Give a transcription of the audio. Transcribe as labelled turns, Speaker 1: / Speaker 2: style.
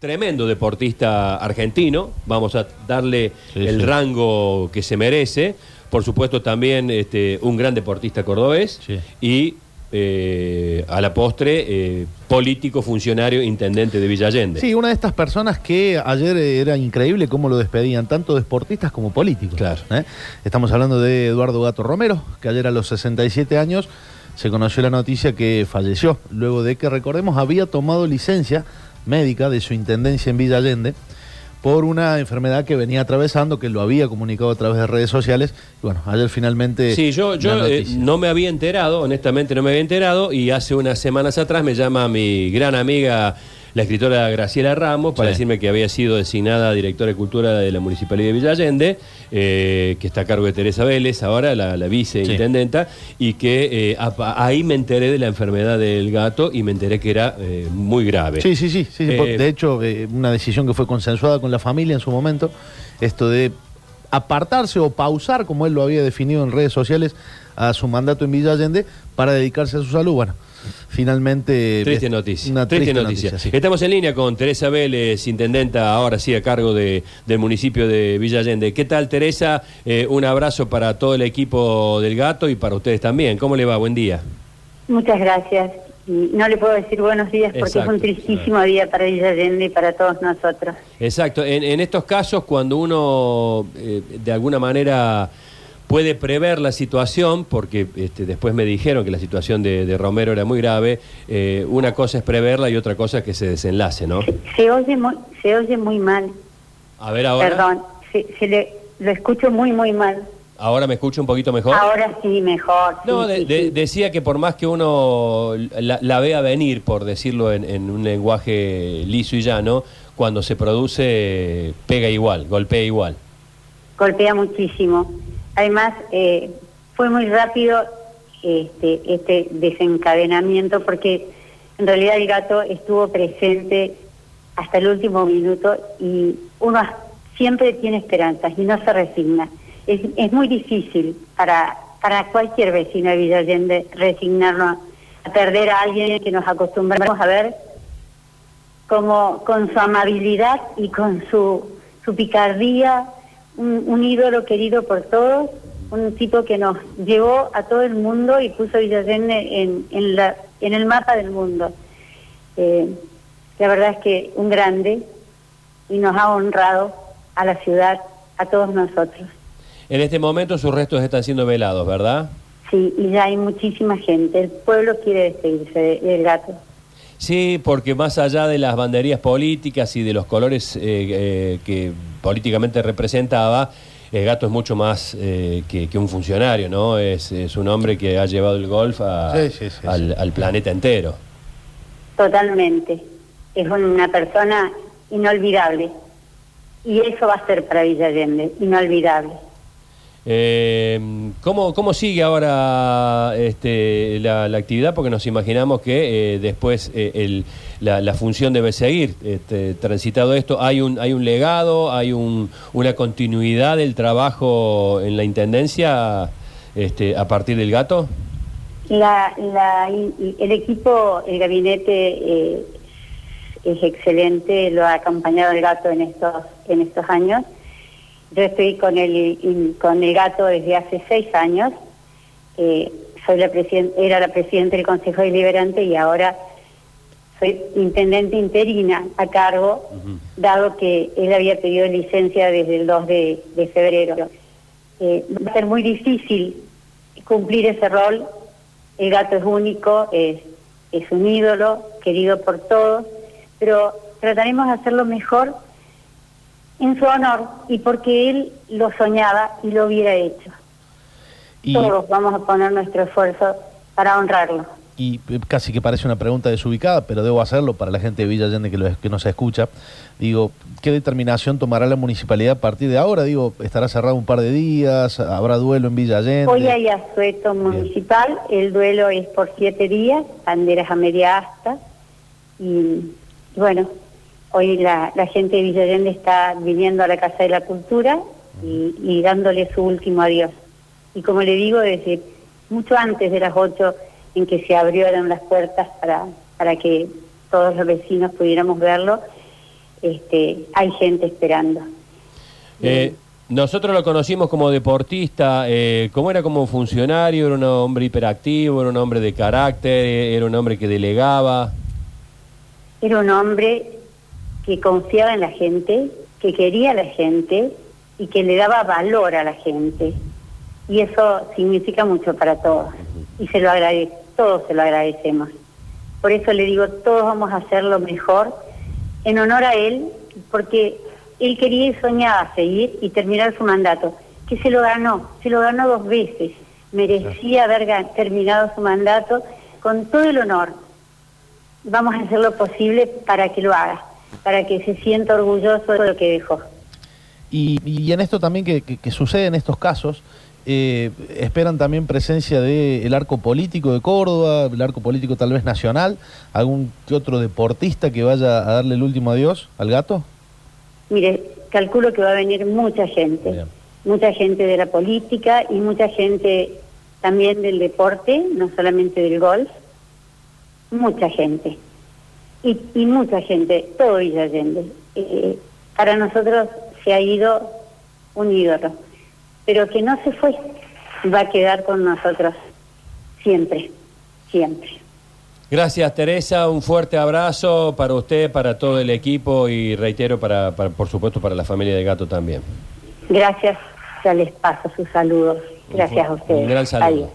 Speaker 1: tremendo deportista argentino, vamos a darle
Speaker 2: Sí,
Speaker 1: el
Speaker 2: sí.
Speaker 1: rango que se merece, por supuesto también este, un gran deportista cordobés
Speaker 2: Sí.
Speaker 1: y eh, a la postre eh, político, funcionario, intendente de Villa Allende.
Speaker 2: Sí, una de estas personas que ayer era increíble cómo lo despedían, tanto deportistas como políticos.
Speaker 1: Claro.
Speaker 2: ¿eh? Estamos hablando de Eduardo Gato Romero, que ayer a los 67 años se conoció la noticia que falleció, luego de que, recordemos, había tomado licencia médica de su intendencia en Villa Allende por una enfermedad que venía atravesando, que lo había comunicado a través de redes sociales. Y bueno, ayer finalmente...
Speaker 1: Sí, yo, yo eh, no me había enterado, honestamente no me había enterado, y hace unas semanas atrás me llama mi gran amiga, la escritora Graciela Ramos, para
Speaker 2: Sí.
Speaker 1: decirme que había sido designada directora de Cultura de la Municipalidad de Villa Allende, eh, que está a cargo de Teresa Vélez, ahora la, la viceintendenta, y que eh, a- ahí me enteré de la enfermedad del gato y me enteré que era eh, muy grave.
Speaker 2: Sí, sí, sí. sí, de hecho, una decisión que fue consensuada con la familia en su momento, esto de apartarse o pausar, como él lo había definido en redes sociales, a su mandato en Villa Allende para dedicarse a su salud. Bueno, finalmente...
Speaker 1: Triste noticia.
Speaker 2: Una
Speaker 1: triste,
Speaker 2: triste,
Speaker 1: noticia.
Speaker 2: sí.
Speaker 1: Estamos en línea con Teresa Vélez, intendenta ahora sí a cargo de- del municipio de Villa Allende. ¿Qué tal, Teresa? Eh, un abrazo para todo el equipo del gato y para ustedes también. ¿Cómo le va? Buen día.
Speaker 3: Muchas gracias. Y no le puedo decir buenos días porque
Speaker 1: Exacto.
Speaker 3: es un tristísimo día para Villa Allende y para todos nosotros.
Speaker 1: Exacto. En, en estos casos, cuando uno eh, de alguna manera puede prever la situación, porque este, después me dijeron que la situación de, de Romero era muy grave, eh, una cosa es preverla y otra cosa es que se desenlace, ¿no?
Speaker 3: Se oye muy, se oye muy mal.
Speaker 1: A ver ahora.
Speaker 3: Perdón, se, se le, lo escucho muy, muy mal.
Speaker 1: Ahora me escucho un poquito mejor.
Speaker 3: Ahora sí, mejor. sí,
Speaker 1: No, de-
Speaker 3: sí,
Speaker 1: de-
Speaker 3: sí.
Speaker 1: decía que por más que uno la, la vea venir, por decirlo en, en un lenguaje liso y llano, cuando se produce pega igual, golpea igual.
Speaker 3: Golpea muchísimo. Además, eh, fue muy rápido este, este desencadenamiento porque en realidad el gato estuvo presente hasta el último minuto y uno siempre tiene esperanzas y no se resigna. Es, es muy difícil para, para cualquier vecino de Villa resignarnos a perder a alguien que nos acostumbramos a ver como con su amabilidad y con su, su picardía, un, un ídolo querido por todos, un tipo que nos llevó a todo el mundo y puso a Villa Allende en, en, la, en el mapa del mundo. Eh, la verdad es que un grande y nos ha honrado a la ciudad, a todos nosotros.
Speaker 1: En este momento sus restos están siendo velados, ¿verdad?
Speaker 3: Sí, y ya hay muchísima gente. El pueblo quiere despedirse de- del gato.
Speaker 1: Sí, porque más allá de las banderías políticas y de los colores eh, eh, que políticamente representaba, el gato es mucho más eh, que, que un funcionario, ¿no? Es, es un hombre que ha llevado el golf a-
Speaker 2: Sí, sí, sí,
Speaker 1: al,
Speaker 2: sí.
Speaker 1: al planeta entero.
Speaker 3: Totalmente. Es una persona inolvidable. Y eso va a ser para Villa Allende, inolvidable.
Speaker 1: Eh, ¿cómo, ¿Cómo sigue ahora este, la, la actividad? Porque nos imaginamos que eh, después eh, el- la, la función debe seguir. Este, transitado esto, ¿hay un, hay un legado, hay un- una continuidad del trabajo en la Intendencia este, a partir del gato?
Speaker 3: La, la- el equipo, el gabinete eh, es excelente, lo ha acompañado el gato en estos, en estos años. Yo estoy con el, con el gato desde hace seis años. Eh, soy la era la presidenta del Consejo Deliberante y ahora soy intendente interina a cargo, dado que él había pedido licencia desde el 2 de, de febrero. Eh, va a ser muy difícil cumplir ese rol. El gato es único, es, es un ídolo, querido por todos, pero trataremos de hacerlo mejor en su honor y porque él lo soñaba y lo hubiera hecho.
Speaker 2: Y,
Speaker 3: Todos vamos a poner nuestro esfuerzo para honrarlo.
Speaker 2: y eh, casi que parece una pregunta desubicada, pero debo hacerlo para la gente de Villa Allende que, lo- que nos escucha. Digo, ¿qué determinación tomará la municipalidad a partir de ahora? Digo, ¿estará cerrado un par de días? ¿Habrá duelo en Villa Allende?
Speaker 3: Hoy hay asueto municipal, el duelo es por siete días, banderas a media asta, y bueno, hoy la, la gente de Villa Allende está viniendo a la Casa de la Cultura y, y dándole su último adiós. Y como le digo, desde mucho antes de las ocho en que se abrieron las puertas para, para que todos los vecinos pudiéramos verlo, este, hay gente esperando.
Speaker 1: Eh, nosotros lo conocimos como deportista, eh, ¿cómo era como funcionario? ¿Era un hombre hiperactivo? ¿Era un hombre de carácter? ¿Era un hombre que delegaba?
Speaker 3: Era un hombre que confiaba en la gente, que quería a la gente y que le daba valor a la gente. Y eso significa mucho para todos. Y se lo agradece, todos se lo agradecemos. Por eso le digo, todos vamos a hacer lo mejor en honor a él, porque él quería y soñaba seguir y terminar su mandato, que se lo ganó, se lo ganó dos veces. Merecía haber terminado su mandato con todo el honor. Vamos a hacer lo posible para que lo haga, para que se sienta orgulloso de lo que dejó.
Speaker 2: Y, en esto también que, sucede en estos casos, eh, esperan también presencia del arco político de Córdoba, el arco político tal vez nacional, algún otro deportista que vaya a darle el último adiós al gato.
Speaker 3: Mire, calculo que va a venir mucha gente, mucha gente de la política y mucha gente también del deporte, no solamente del golf, mucha gente. Y, mucha gente, todo Villa Allende. Eh, para nosotros se ha ido un ídolo, pero que no se fue, va a quedar con nosotros siempre, siempre.
Speaker 1: Gracias Teresa, un fuerte abrazo para usted, para todo el equipo y reitero, para, por supuesto, para la familia de Gato también.
Speaker 3: Gracias, ya les paso sus saludos. Gracias a ustedes.
Speaker 1: Un gran saludo.